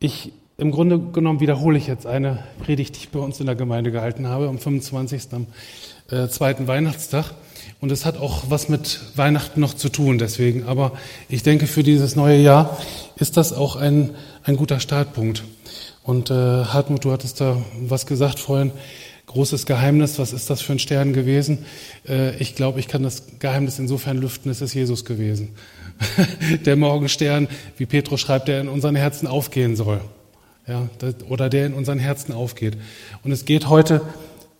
Ich, im Grunde genommen wiederhole ich jetzt eine Predigt, die ich bei uns in der Gemeinde gehalten habe, am 25. am äh, zweiten Weihnachtstag. Und es hat auch was mit Weihnachten noch zu tun, deswegen. Aber ich denke, für dieses neue Jahr ist das auch ein, ein guter Startpunkt. Und äh, Hartmut, du hattest da was gesagt vorhin. Großes Geheimnis, was ist das für ein Stern gewesen? Äh, ich glaube, ich kann das Geheimnis insofern lüften, es ist Jesus gewesen. der Morgenstern, wie Petrus schreibt, der in unseren Herzen aufgehen soll. Ja, oder der in unseren Herzen aufgeht. Und es geht heute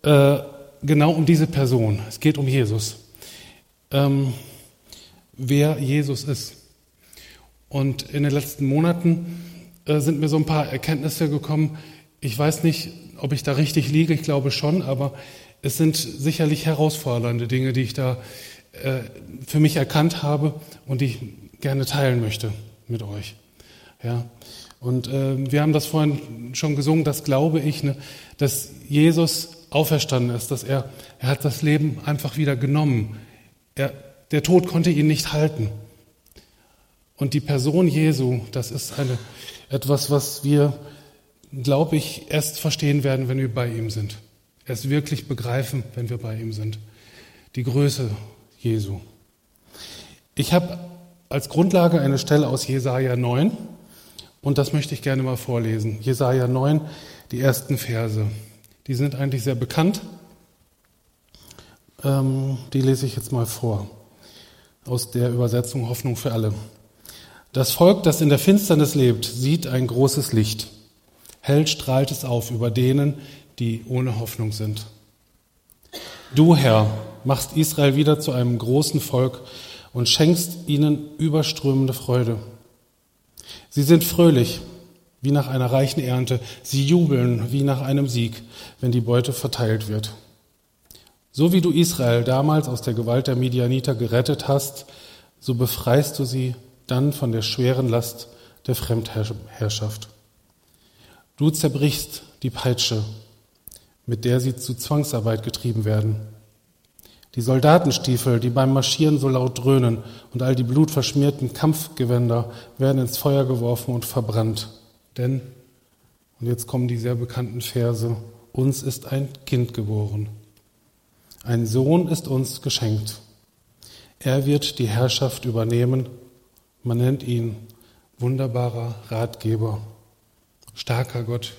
äh, genau um diese Person. Es geht um Jesus ähm, wer Jesus ist. Und in den letzten Monaten äh, sind mir so ein paar Erkenntnisse gekommen. Ich weiß nicht, ob ich da richtig liege, ich glaube schon, aber es sind sicherlich herausfordernde Dinge, die ich da äh, für mich erkannt habe und die ich gerne teilen möchte mit euch. Ja. Und äh, wir haben das vorhin schon gesungen, das glaube ich, ne, dass Jesus auferstanden ist, dass er, er hat das Leben einfach wieder genommen. Er, der Tod konnte ihn nicht halten. Und die Person Jesu, das ist eine, etwas, was wir, glaube ich, erst verstehen werden, wenn wir bei ihm sind. Erst wirklich begreifen, wenn wir bei ihm sind. Die Größe Jesu. Ich habe als Grundlage eine Stelle aus Jesaja 9 und das möchte ich gerne mal vorlesen. Jesaja 9, die ersten Verse. Die sind eigentlich sehr bekannt, ähm, die lese ich jetzt mal vor aus der Übersetzung Hoffnung für alle. Das Volk, das in der Finsternis lebt, sieht ein großes Licht. Hell strahlt es auf über denen, die ohne Hoffnung sind. Du, Herr, machst Israel wieder zu einem großen Volk und schenkst ihnen überströmende Freude. Sie sind fröhlich, wie nach einer reichen Ernte. Sie jubeln wie nach einem Sieg, wenn die Beute verteilt wird. So wie du Israel damals aus der Gewalt der Midianiter gerettet hast, so befreist du sie dann von der schweren Last der Fremdherrschaft. Du zerbrichst die Peitsche, mit der sie zu Zwangsarbeit getrieben werden. Die Soldatenstiefel, die beim Marschieren so laut dröhnen, und all die blutverschmierten Kampfgewänder werden ins Feuer geworfen und verbrannt. Denn, und jetzt kommen die sehr bekannten Verse, uns ist ein Kind geboren. Ein Sohn ist uns geschenkt. Er wird die Herrschaft übernehmen. Man nennt ihn wunderbarer Ratgeber, starker Gott,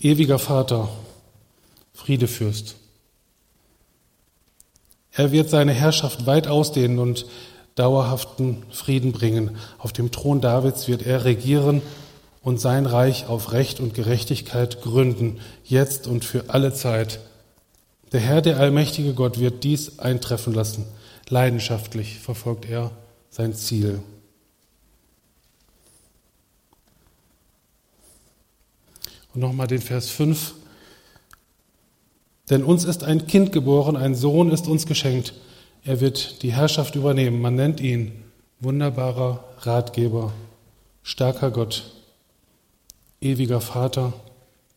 ewiger Vater, Friedefürst. Er wird seine Herrschaft weit ausdehnen und dauerhaften Frieden bringen. Auf dem Thron Davids wird er regieren und sein Reich auf Recht und Gerechtigkeit gründen, jetzt und für alle Zeit. Der Herr, der allmächtige Gott, wird dies eintreffen lassen. Leidenschaftlich verfolgt er sein Ziel. Und nochmal den Vers 5. Denn uns ist ein Kind geboren, ein Sohn ist uns geschenkt. Er wird die Herrschaft übernehmen. Man nennt ihn wunderbarer Ratgeber, starker Gott, ewiger Vater,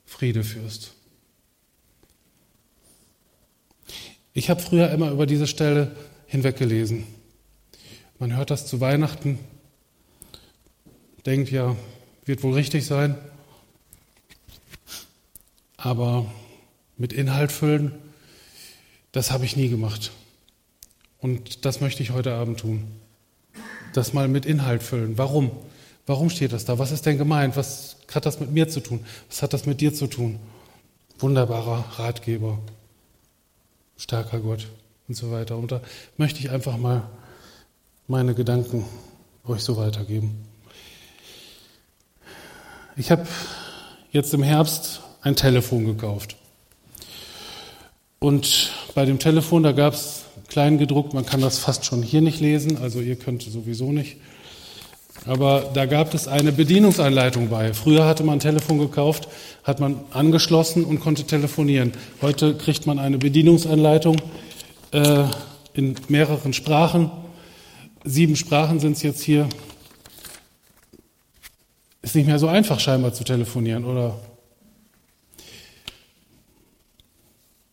Friedefürst. Ich habe früher immer über diese Stelle hinweggelesen. Man hört das zu Weihnachten, denkt ja, wird wohl richtig sein, aber mit Inhalt füllen, das habe ich nie gemacht. Und das möchte ich heute Abend tun. Das mal mit Inhalt füllen. Warum? Warum steht das da? Was ist denn gemeint? Was hat das mit mir zu tun? Was hat das mit dir zu tun? Wunderbarer Ratgeber starker Gott und so weiter. Und da möchte ich einfach mal meine Gedanken euch so weitergeben. Ich habe jetzt im Herbst ein Telefon gekauft. Und bei dem Telefon, da gab es klein gedruckt, man kann das fast schon hier nicht lesen, also ihr könnt sowieso nicht. Aber da gab es eine Bedienungsanleitung bei. Früher hatte man ein Telefon gekauft, hat man angeschlossen und konnte telefonieren. Heute kriegt man eine Bedienungsanleitung äh, in mehreren Sprachen. Sieben Sprachen sind es jetzt hier. Ist nicht mehr so einfach scheinbar zu telefonieren, oder?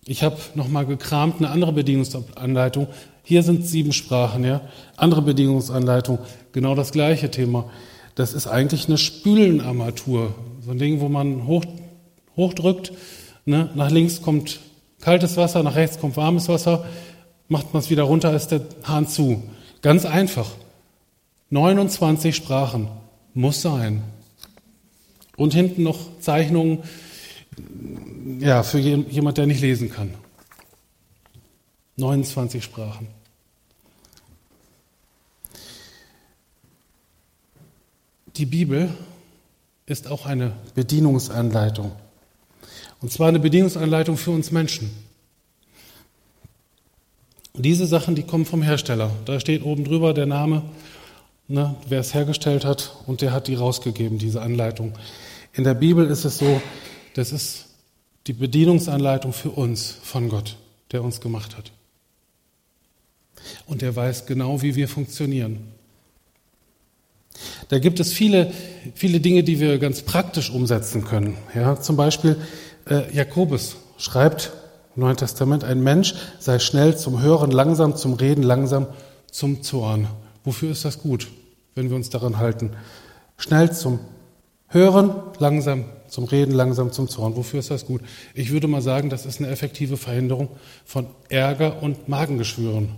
Ich habe nochmal gekramt, eine andere Bedienungsanleitung hier sind sieben Sprachen, ja. Andere Bedingungsanleitung, genau das gleiche Thema. das ist eigentlich eine Spülenarmatur. So ein Ding, wo man hoch, hochdrückt, ne? nach links kommt kaltes Wasser, nach rechts kommt warmes Wasser, macht man es wieder runter, ist der Hahn zu. Ganz einfach. 29 Sprachen muss sein. Und hinten noch Zeichnungen, ja, für jemand, der nicht lesen kann. 29 Sprachen. Die Bibel ist auch eine Bedienungsanleitung. Und zwar eine Bedienungsanleitung für uns Menschen. Diese Sachen, die kommen vom Hersteller. Da steht oben drüber der Name, ne, wer es hergestellt hat, und der hat die rausgegeben, diese Anleitung. In der Bibel ist es so, das ist die Bedienungsanleitung für uns von Gott, der uns gemacht hat. Und der weiß genau, wie wir funktionieren. Da gibt es viele, viele Dinge, die wir ganz praktisch umsetzen können. Ja, zum Beispiel äh, Jakobus schreibt im Neuen Testament, ein Mensch sei schnell zum Hören, langsam zum Reden, langsam zum Zorn. Wofür ist das gut, wenn wir uns daran halten? Schnell zum Hören, langsam zum Reden, langsam zum Zorn. Wofür ist das gut? Ich würde mal sagen, das ist eine effektive Verhinderung von Ärger und Magengeschwüren.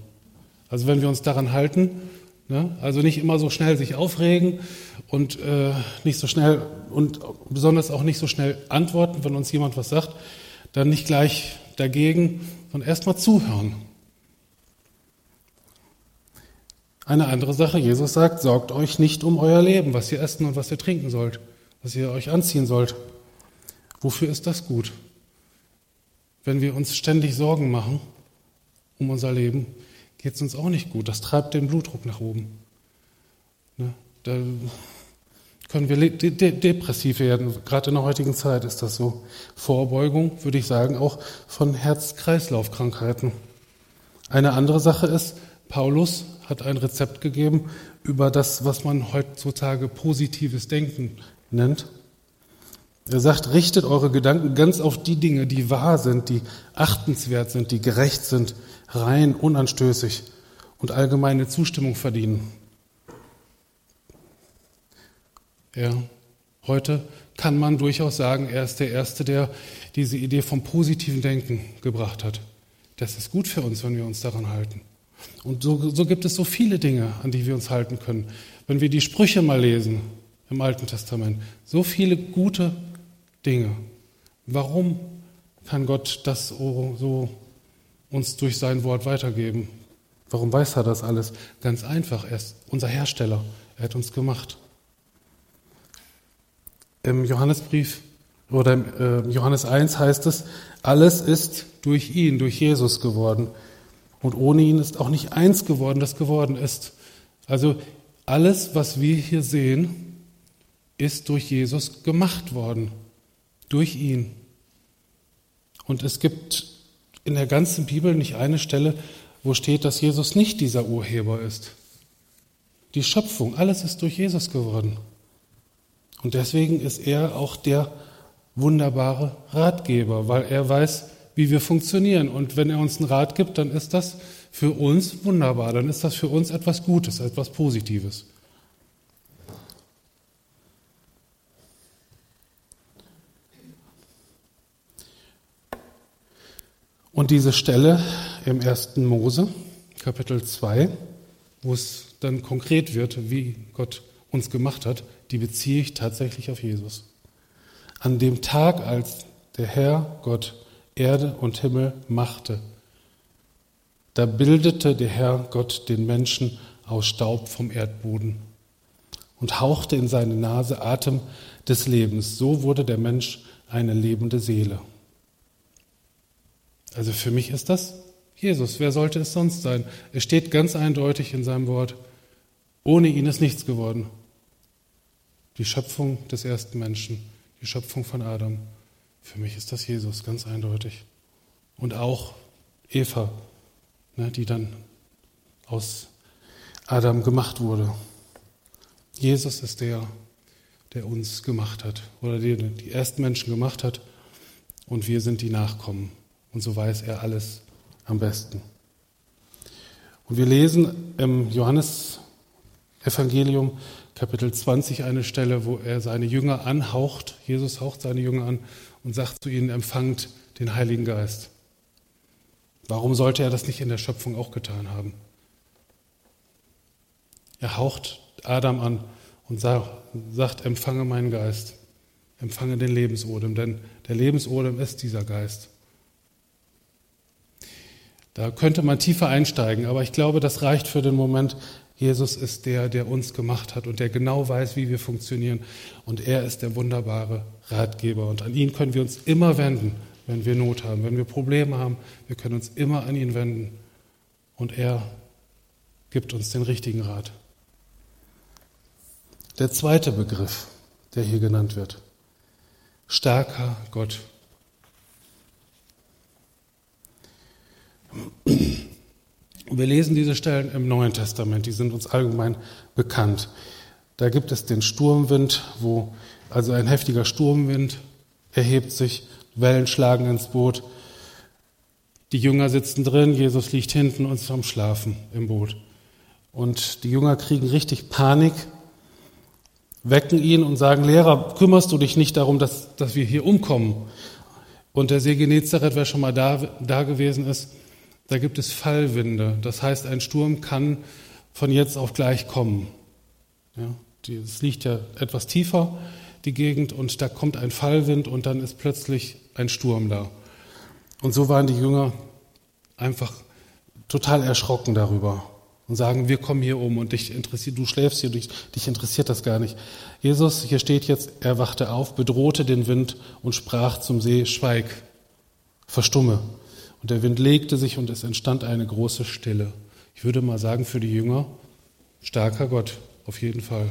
Also wenn wir uns daran halten, ne, also nicht immer so schnell sich aufregen und äh, nicht so schnell und besonders auch nicht so schnell antworten, wenn uns jemand was sagt, dann nicht gleich dagegen, sondern erstmal zuhören. Eine andere Sache, Jesus sagt, sorgt euch nicht um euer Leben, was ihr essen und was ihr trinken sollt, was ihr euch anziehen sollt. Wofür ist das gut? Wenn wir uns ständig Sorgen machen um unser Leben, geht es uns auch nicht gut. Das treibt den Blutdruck nach oben. Ne? Da können wir de de depressiv werden. Gerade in der heutigen Zeit ist das so. Vorbeugung, würde ich sagen, auch von Herz-Kreislauf-Krankheiten. Eine andere Sache ist, Paulus hat ein Rezept gegeben über das, was man heutzutage positives Denken nennt. Er sagt, richtet eure Gedanken ganz auf die Dinge, die wahr sind, die achtenswert sind, die gerecht sind, rein, unanstößig und allgemeine Zustimmung verdienen. Ja, heute kann man durchaus sagen, er ist der Erste, der diese Idee vom positiven Denken gebracht hat. Das ist gut für uns, wenn wir uns daran halten. Und so, so gibt es so viele Dinge, an die wir uns halten können. Wenn wir die Sprüche mal lesen im Alten Testament, so viele gute Dinge. Warum kann Gott das so uns durch sein Wort weitergeben? Warum weiß er das alles? Ganz einfach, er ist unser Hersteller. Er hat uns gemacht. Im Johannesbrief oder im äh, Johannes 1 heißt es, alles ist durch ihn, durch Jesus geworden. Und ohne ihn ist auch nicht eins geworden, das geworden ist. Also alles, was wir hier sehen, ist durch Jesus gemacht worden. Durch ihn. Und es gibt in der ganzen Bibel nicht eine Stelle, wo steht, dass Jesus nicht dieser Urheber ist. Die Schöpfung, alles ist durch Jesus geworden. Und deswegen ist er auch der wunderbare Ratgeber, weil er weiß, wie wir funktionieren. Und wenn er uns einen Rat gibt, dann ist das für uns wunderbar, dann ist das für uns etwas Gutes, etwas Positives. Und diese Stelle im ersten Mose, Kapitel 2, wo es dann konkret wird, wie Gott uns gemacht hat, die beziehe ich tatsächlich auf Jesus. An dem Tag, als der Herr Gott Erde und Himmel machte, da bildete der Herr Gott den Menschen aus Staub vom Erdboden und hauchte in seine Nase Atem des Lebens. So wurde der Mensch eine lebende Seele. Also für mich ist das Jesus. Wer sollte es sonst sein? Es steht ganz eindeutig in seinem Wort, ohne ihn ist nichts geworden. Die Schöpfung des ersten Menschen, die Schöpfung von Adam. Für mich ist das Jesus, ganz eindeutig. Und auch Eva, ne, die dann aus Adam gemacht wurde. Jesus ist der, der uns gemacht hat oder die, die ersten Menschen gemacht hat und wir sind die Nachkommen. Und so weiß er alles am besten. Und wir lesen im Johannesevangelium Kapitel 20 eine Stelle, wo er seine Jünger anhaucht. Jesus haucht seine Jünger an und sagt zu ihnen, empfangt den Heiligen Geist. Warum sollte er das nicht in der Schöpfung auch getan haben? Er haucht Adam an und sagt, empfange meinen Geist, empfange den Lebensodem, denn der Lebensodem ist dieser Geist. Da könnte man tiefer einsteigen, aber ich glaube, das reicht für den Moment. Jesus ist der, der uns gemacht hat und der genau weiß, wie wir funktionieren. Und er ist der wunderbare Ratgeber. Und an ihn können wir uns immer wenden, wenn wir Not haben, wenn wir Probleme haben. Wir können uns immer an ihn wenden. Und er gibt uns den richtigen Rat. Der zweite Begriff, der hier genannt wird. Starker Gott. Wir lesen diese Stellen im Neuen Testament, die sind uns allgemein bekannt. Da gibt es den Sturmwind, wo also ein heftiger Sturmwind erhebt sich, Wellen schlagen ins Boot. Die Jünger sitzen drin, Jesus liegt hinten und ist am Schlafen im Boot. Und die Jünger kriegen richtig Panik, wecken ihn und sagen, Lehrer, kümmerst du dich nicht darum, dass, dass wir hier umkommen? Und der See Genezareth, wer schon mal da, da gewesen ist, da gibt es Fallwinde. Das heißt, ein Sturm kann von jetzt auf gleich kommen. Ja, es liegt ja etwas tiefer, die Gegend, und da kommt ein Fallwind und dann ist plötzlich ein Sturm da. Und so waren die Jünger einfach total erschrocken darüber und sagen, wir kommen hier um und dich interessiert, du schläfst hier, dich, dich interessiert das gar nicht. Jesus, hier steht jetzt, er wachte auf, bedrohte den Wind und sprach zum See, schweig, verstumme. Und der Wind legte sich und es entstand eine große Stille. Ich würde mal sagen, für die Jünger, starker Gott, auf jeden Fall.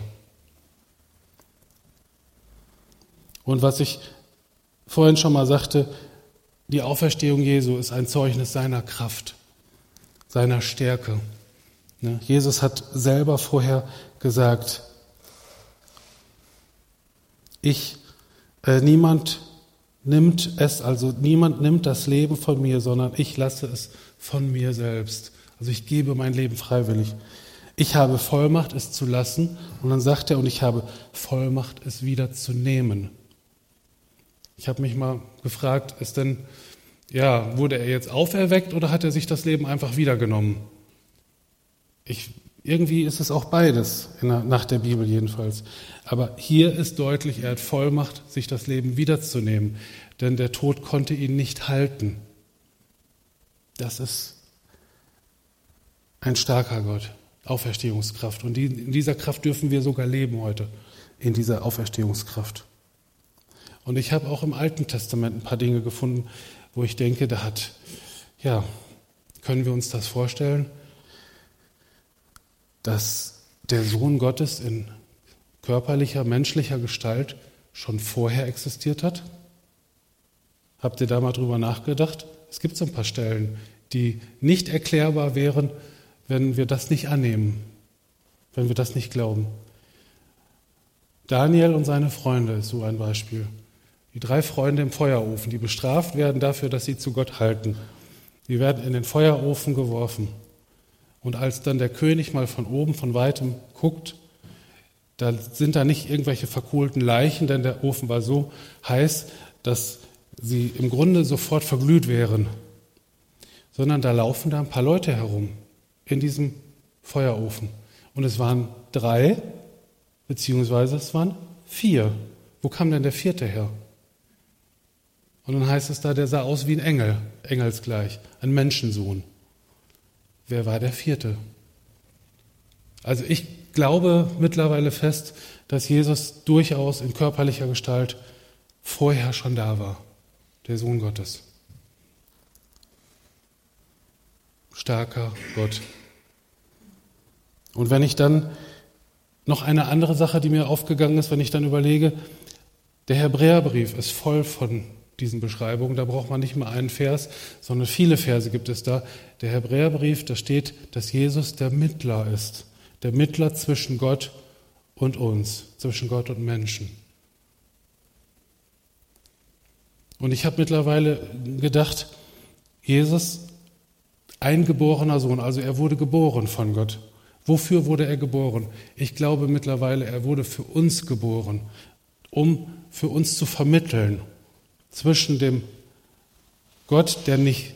Und was ich vorhin schon mal sagte, die Auferstehung Jesu ist ein Zeugnis seiner Kraft, seiner Stärke. Ne, Jesus hat selber vorher gesagt, ich, äh, niemand nimmt es, also niemand nimmt das Leben von mir, sondern ich lasse es von mir selbst. Also ich gebe mein Leben freiwillig. Ich habe Vollmacht, es zu lassen. Und dann sagt er, und ich habe Vollmacht, es wieder zu nehmen. Ich habe mich mal gefragt, ist denn, ja, wurde er jetzt auferweckt oder hat er sich das Leben einfach wiedergenommen? Ich irgendwie ist es auch beides, der, nach der Bibel jedenfalls. Aber hier ist deutlich, er hat Vollmacht, sich das Leben wiederzunehmen, denn der Tod konnte ihn nicht halten. Das ist ein starker Gott, Auferstehungskraft. Und in dieser Kraft dürfen wir sogar leben heute, in dieser Auferstehungskraft. Und ich habe auch im Alten Testament ein paar Dinge gefunden, wo ich denke, da hat, ja, können wir uns das vorstellen? Dass der Sohn Gottes in körperlicher, menschlicher Gestalt schon vorher existiert hat? Habt ihr da mal drüber nachgedacht? Es gibt so ein paar Stellen, die nicht erklärbar wären, wenn wir das nicht annehmen, wenn wir das nicht glauben. Daniel und seine Freunde ist so ein Beispiel. Die drei Freunde im Feuerofen, die bestraft werden dafür, dass sie zu Gott halten. Die werden in den Feuerofen geworfen. Und als dann der König mal von oben, von weitem guckt, da sind da nicht irgendwelche verkohlten Leichen, denn der Ofen war so heiß, dass sie im Grunde sofort verglüht wären, sondern da laufen da ein paar Leute herum in diesem Feuerofen. Und es waren drei, beziehungsweise es waren vier. Wo kam denn der vierte her? Und dann heißt es da, der sah aus wie ein Engel, engelsgleich, ein Menschensohn. Wer war der vierte? Also ich glaube mittlerweile fest, dass Jesus durchaus in körperlicher Gestalt vorher schon da war, der Sohn Gottes. Starker Gott. Und wenn ich dann noch eine andere Sache, die mir aufgegangen ist, wenn ich dann überlege, der Hebräerbrief ist voll von diesen Beschreibungen. Da braucht man nicht mal einen Vers, sondern viele Verse gibt es da. Der Hebräerbrief, da steht, dass Jesus der Mittler ist. Der Mittler zwischen Gott und uns, zwischen Gott und Menschen. Und ich habe mittlerweile gedacht, Jesus, eingeborener Sohn, also er wurde geboren von Gott, Wofür wurde er geboren? Ich glaube mittlerweile, er wurde für uns geboren, um für uns zu vermitteln zwischen dem Gott, der nicht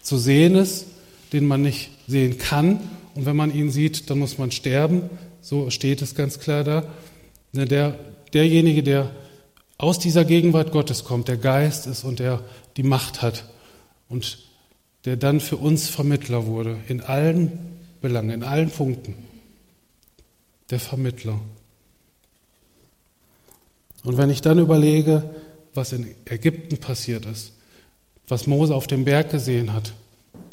zu sehen ist, den man nicht sehen kann. Und wenn man ihn sieht, dann muss man sterben. So steht es ganz klar da. Der, derjenige, der aus dieser Gegenwart Gottes kommt, der Geist ist und der die Macht hat und der dann für uns Vermittler wurde, in allen Belangen, in allen Punkten. Der Vermittler. Und wenn ich dann überlege, was in Ägypten passiert ist, was Mose auf dem Berg gesehen hat,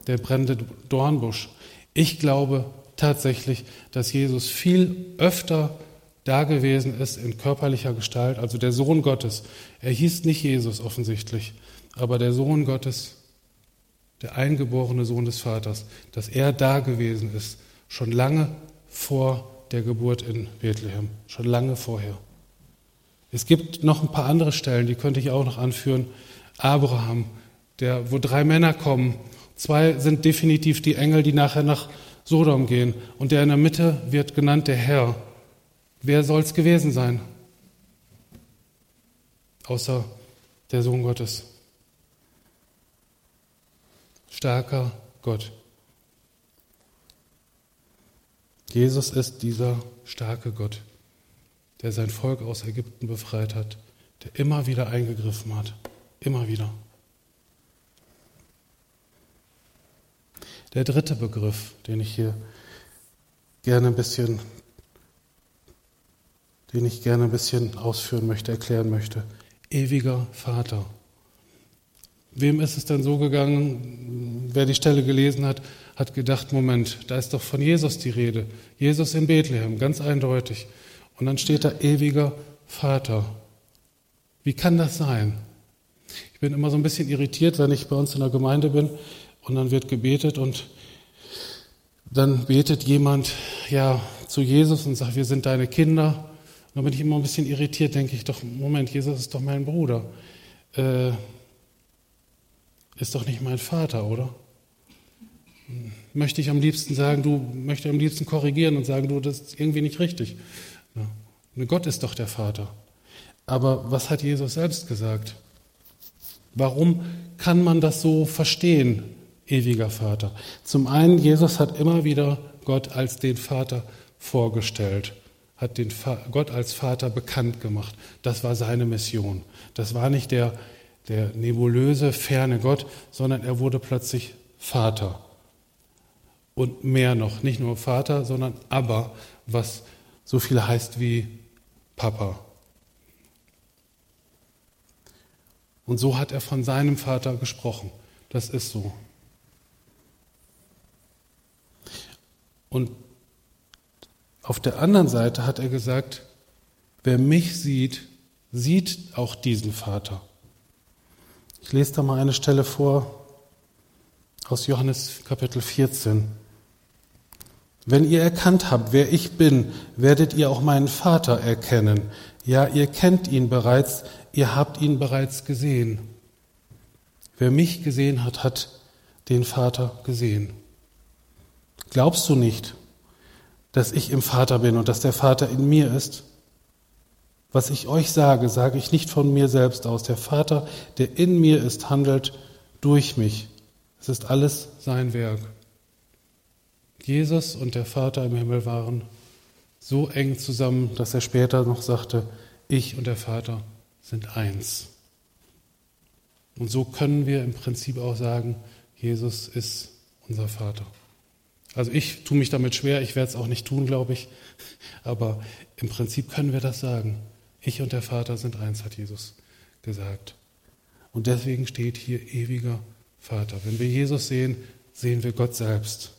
der brennende Dornbusch, ich glaube tatsächlich, dass Jesus viel öfter da gewesen ist in körperlicher Gestalt, also der Sohn Gottes. Er hieß nicht Jesus offensichtlich, aber der Sohn Gottes, der eingeborene Sohn des Vaters, dass er da gewesen ist, schon lange vor der Geburt in Bethlehem, schon lange vorher. Es gibt noch ein paar andere Stellen, die könnte ich auch noch anführen. Abraham, der, wo drei Männer kommen. Zwei sind definitiv die Engel, die nachher nach Sodom gehen. Und der in der Mitte wird genannt der Herr. Wer soll es gewesen sein? Außer der Sohn Gottes. Starker Gott. Jesus ist dieser starke Gott, der sein Volk aus Ägypten befreit hat, der immer wieder eingegriffen hat. Immer wieder. Der dritte Begriff, den ich hier gerne ein bisschen, den ich gerne ein bisschen ausführen möchte, erklären möchte. Ewiger Vater. Wem ist es denn so gegangen, wer die Stelle gelesen hat, hat gedacht, Moment, da ist doch von Jesus die Rede. Jesus in Bethlehem, ganz eindeutig. Und dann steht da ewiger Vater. Wie kann das sein? Ich bin immer so ein bisschen irritiert, wenn ich bei uns in der Gemeinde bin und dann wird gebetet und dann betet jemand ja zu Jesus und sagt, wir sind deine Kinder. Und dann bin ich immer ein bisschen irritiert, denke ich doch, Moment, Jesus ist doch mein Bruder. Äh, ist doch nicht mein Vater, oder? Möchte ich am liebsten sagen, du möchte am liebsten korrigieren und sagen, du, das ist irgendwie nicht richtig. Ja. Gott ist doch der Vater. Aber was hat Jesus selbst gesagt? Warum kann man das so verstehen? Ewiger Vater. Zum einen, Jesus hat immer wieder Gott als den Vater vorgestellt, hat den Gott als Vater bekannt gemacht. Das war seine Mission. Das war nicht der, der nebulöse, ferne Gott, sondern er wurde plötzlich Vater. Und mehr noch, nicht nur Vater, sondern aber, was so viel heißt wie Papa. Und so hat er von seinem Vater gesprochen. Das ist so. Und auf der anderen Seite hat er gesagt, wer mich sieht, sieht auch diesen Vater. Ich lese da mal eine Stelle vor aus Johannes Kapitel 14. Wenn ihr erkannt habt, wer ich bin, werdet ihr auch meinen Vater erkennen. Ja, ihr kennt ihn bereits, ihr habt ihn bereits gesehen. Wer mich gesehen hat, hat den Vater gesehen. Glaubst du nicht, dass ich im Vater bin und dass der Vater in mir ist? Was ich euch sage, sage ich nicht von mir selbst aus. Der Vater, der in mir ist, handelt durch mich. Es ist alles sein Werk. Jesus und der Vater im Himmel waren so eng zusammen, dass er später noch sagte, ich und der Vater sind eins. Und so können wir im Prinzip auch sagen, Jesus ist unser Vater. Also ich tue mich damit schwer, ich werde es auch nicht tun, glaube ich. Aber im Prinzip können wir das sagen. Ich und der Vater sind eins, hat Jesus gesagt. Und deswegen steht hier ewiger Vater. Wenn wir Jesus sehen, sehen wir Gott selbst.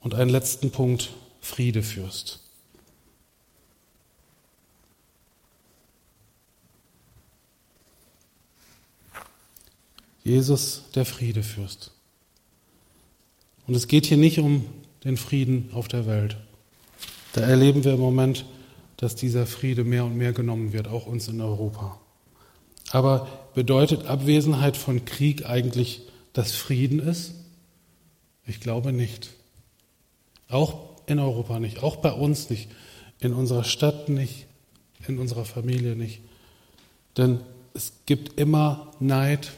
Und einen letzten Punkt, Friedefürst. Jesus, der Friedefürst. Und es geht hier nicht um den Frieden auf der Welt. Da erleben wir im Moment, dass dieser Friede mehr und mehr genommen wird, auch uns in Europa. Aber bedeutet Abwesenheit von Krieg eigentlich, dass Frieden ist? Ich glaube nicht. Auch in Europa nicht, auch bei uns nicht, in unserer Stadt nicht, in unserer Familie nicht. Denn es gibt immer Neid,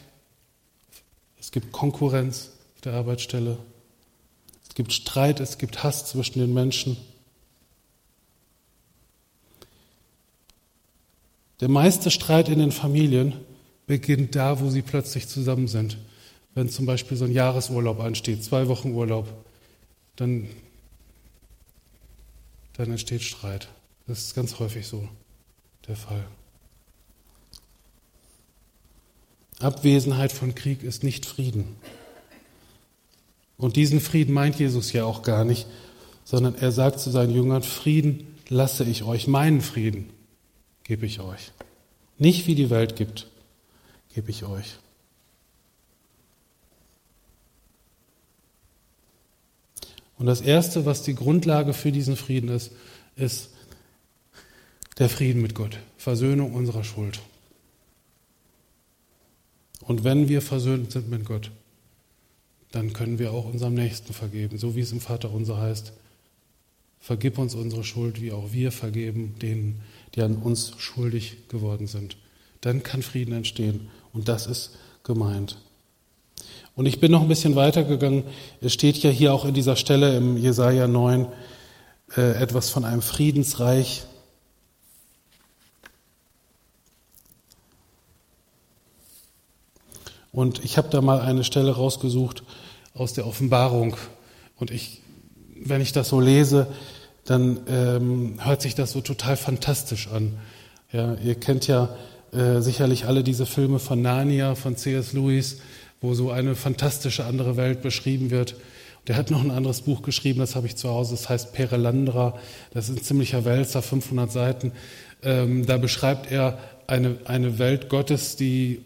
es gibt Konkurrenz auf der Arbeitsstelle, es gibt Streit, es gibt Hass zwischen den Menschen. Der meiste Streit in den Familien beginnt da, wo sie plötzlich zusammen sind. Wenn zum Beispiel so ein Jahresurlaub ansteht, zwei Wochen Urlaub, dann, dann entsteht Streit. Das ist ganz häufig so der Fall. Abwesenheit von Krieg ist nicht Frieden. Und diesen Frieden meint Jesus ja auch gar nicht, sondern er sagt zu seinen Jüngern, Frieden lasse ich euch, meinen Frieden gebe ich euch. Nicht wie die Welt gibt, gebe ich euch. Und das Erste, was die Grundlage für diesen Frieden ist, ist der Frieden mit Gott, Versöhnung unserer Schuld. Und wenn wir versöhnt sind mit Gott, dann können wir auch unserem Nächsten vergeben, so wie es im Vater unser heißt. Vergib uns unsere Schuld, wie auch wir vergeben denen, die an uns schuldig geworden sind. Dann kann Frieden entstehen. Und das ist gemeint. Und ich bin noch ein bisschen weitergegangen. Es steht ja hier auch in dieser Stelle im Jesaja 9 äh, etwas von einem Friedensreich. Und ich habe da mal eine Stelle rausgesucht aus der Offenbarung. Und ich, wenn ich das so lese, dann ähm, hört sich das so total fantastisch an. Ja, ihr kennt ja äh, sicherlich alle diese Filme von Narnia, von C.S. Lewis, wo so eine fantastische andere Welt beschrieben wird. Der hat noch ein anderes Buch geschrieben, das habe ich zu Hause, das heißt Perelandra. Das ist ein ziemlicher Wälzer, 500 Seiten. Ähm, da beschreibt er eine, eine Welt Gottes, die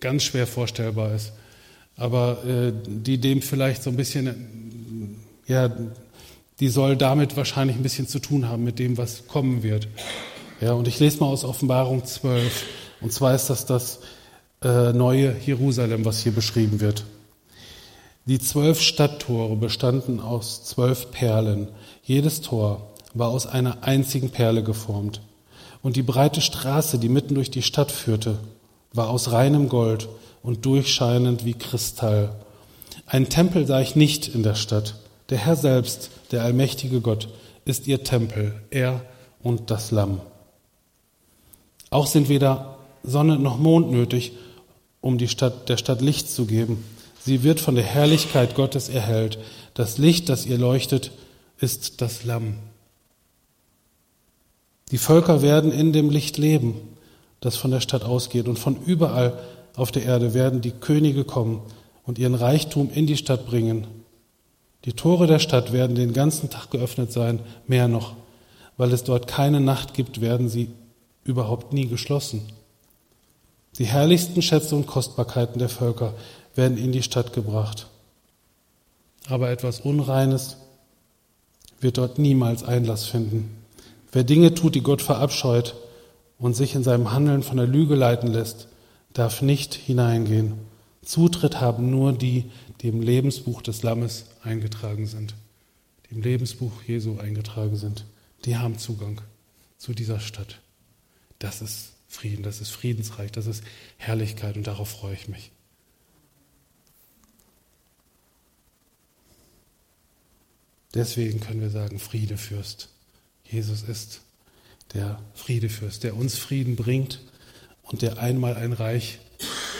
ganz schwer vorstellbar ist, aber äh, die dem vielleicht so ein bisschen, ja, die soll damit wahrscheinlich ein bisschen zu tun haben mit dem, was kommen wird. Ja, und ich lese mal aus Offenbarung 12. Und zwar ist das das äh, neue Jerusalem, was hier beschrieben wird. Die zwölf Stadttore bestanden aus zwölf Perlen. Jedes Tor war aus einer einzigen Perle geformt. Und die breite Straße, die mitten durch die Stadt führte, war aus reinem Gold und durchscheinend wie Kristall. Ein Tempel sah ich nicht in der Stadt. Der Herr selbst, der allmächtige Gott, ist ihr Tempel, er und das Lamm. Auch sind weder Sonne noch Mond nötig, um die Stadt, der Stadt Licht zu geben. Sie wird von der Herrlichkeit Gottes erhellt. Das Licht, das ihr leuchtet, ist das Lamm. Die Völker werden in dem Licht leben, das von der Stadt ausgeht. Und von überall auf der Erde werden die Könige kommen und ihren Reichtum in die Stadt bringen. Die Tore der Stadt werden den ganzen Tag geöffnet sein, mehr noch. Weil es dort keine Nacht gibt, werden sie überhaupt nie geschlossen. Die herrlichsten Schätze und Kostbarkeiten der Völker werden in die Stadt gebracht. Aber etwas Unreines wird dort niemals Einlass finden. Wer Dinge tut, die Gott verabscheut und sich in seinem Handeln von der Lüge leiten lässt, darf nicht hineingehen. Zutritt haben nur die, die im Lebensbuch des Lammes eingetragen sind, die im Lebensbuch Jesu eingetragen sind. Die haben Zugang zu dieser Stadt. Das ist Frieden, das ist Friedensreich, das ist Herrlichkeit und darauf freue ich mich. Deswegen können wir sagen, Friedefürst. Jesus ist der Friedefürst, der uns Frieden bringt und der einmal ein Reich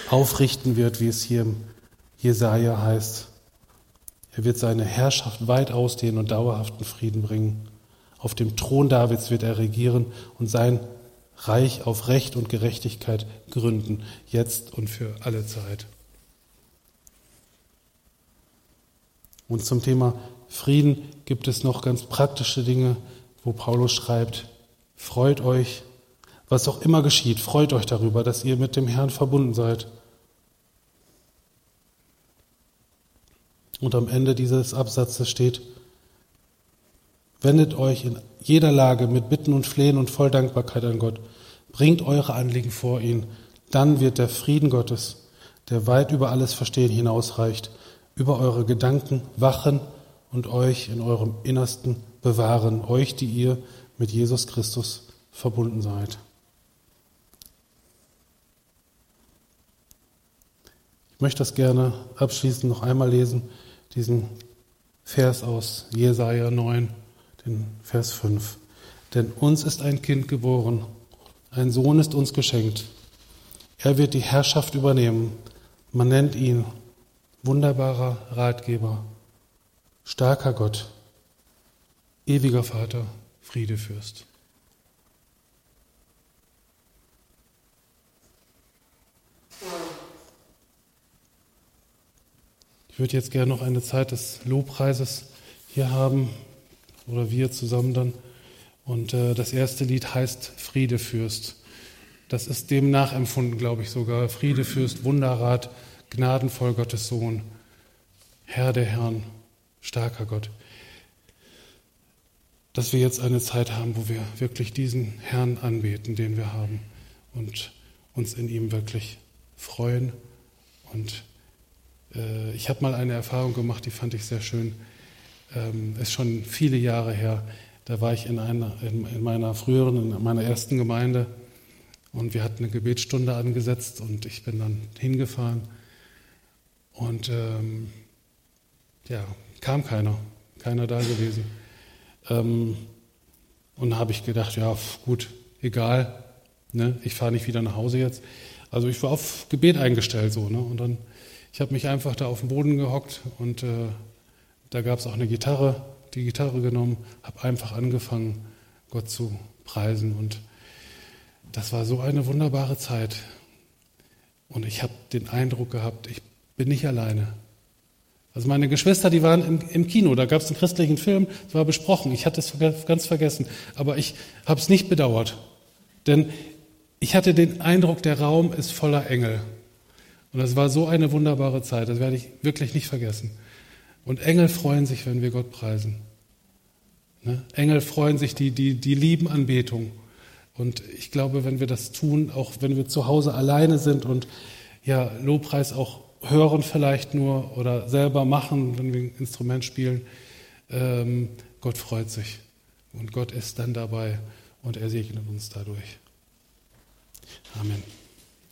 aufrichten wird, wie es hier im Jesaja heißt. Er wird seine Herrschaft weit ausdehnen und dauerhaften Frieden bringen. Auf dem Thron Davids wird er regieren und sein Reich auf Recht und Gerechtigkeit gründen, jetzt und für alle Zeit. Und zum Thema Frieden gibt es noch ganz praktische Dinge, wo Paulus schreibt, freut euch, was auch immer geschieht, freut euch darüber, dass ihr mit dem Herrn verbunden seid. Und am Ende dieses Absatzes steht, wendet euch in jeder Lage mit Bitten und Flehen und voll Dankbarkeit an Gott. Bringt eure Anliegen vor ihn. Dann wird der Frieden Gottes, der weit über alles Verstehen hinausreicht, über eure Gedanken wachen und euch in eurem Innersten bewahren, euch, die ihr mit Jesus Christus verbunden seid. Ich möchte das gerne abschließend noch einmal lesen, diesen Vers aus Jesaja 9, den Vers 5. Denn uns ist ein Kind geboren, ein Sohn ist uns geschenkt. Er wird die Herrschaft übernehmen. Man nennt ihn wunderbarer Ratgeber, starker Gott, ewiger Vater, Friedefürst. Ich würde jetzt gerne noch eine Zeit des Lobpreises hier haben oder wir zusammen dann. Und äh, das erste Lied heißt Friedefürst. Das ist dem nachempfunden, glaube ich sogar. Friedefürst, Wunderrat, gnadenvoll Gottes Sohn, Herr der Herren, starker Gott. Dass wir jetzt eine Zeit haben, wo wir wirklich diesen Herrn anbeten, den wir haben und uns in ihm wirklich freuen. Und äh, ich habe mal eine Erfahrung gemacht, die fand ich sehr schön. Ähm, ist schon viele Jahre her. Da war ich in, einer, in, in meiner früheren, in meiner ersten Gemeinde und wir hatten eine Gebetsstunde angesetzt und ich bin dann hingefahren und ähm, ja, kam keiner, keiner da gewesen. Ähm, und habe ich gedacht, ja, gut, egal, ne, ich fahre nicht wieder nach Hause jetzt. Also ich war auf Gebet eingestellt so, ne, und dann, ich habe mich einfach da auf den Boden gehockt und äh, da gab es auch eine Gitarre, die Gitarre genommen, habe einfach angefangen, Gott zu preisen und das war so eine wunderbare Zeit. Und ich habe den Eindruck gehabt, ich bin nicht alleine. Also meine Geschwister, die waren im, im Kino, da gab es einen christlichen Film, es war besprochen, ich hatte es ganz vergessen, aber ich habe es nicht bedauert, denn ich hatte den Eindruck, der Raum ist voller Engel. Und das war so eine wunderbare Zeit, das werde ich wirklich nicht vergessen. Und Engel freuen sich, wenn wir Gott preisen. Ne? Engel freuen sich, die, die, die lieben Anbetung. Und ich glaube, wenn wir das tun, auch wenn wir zu Hause alleine sind und ja, Lobpreis auch hören vielleicht nur oder selber machen, wenn wir ein Instrument spielen, ähm, Gott freut sich. Und Gott ist dann dabei und er segnet uns dadurch. Amen.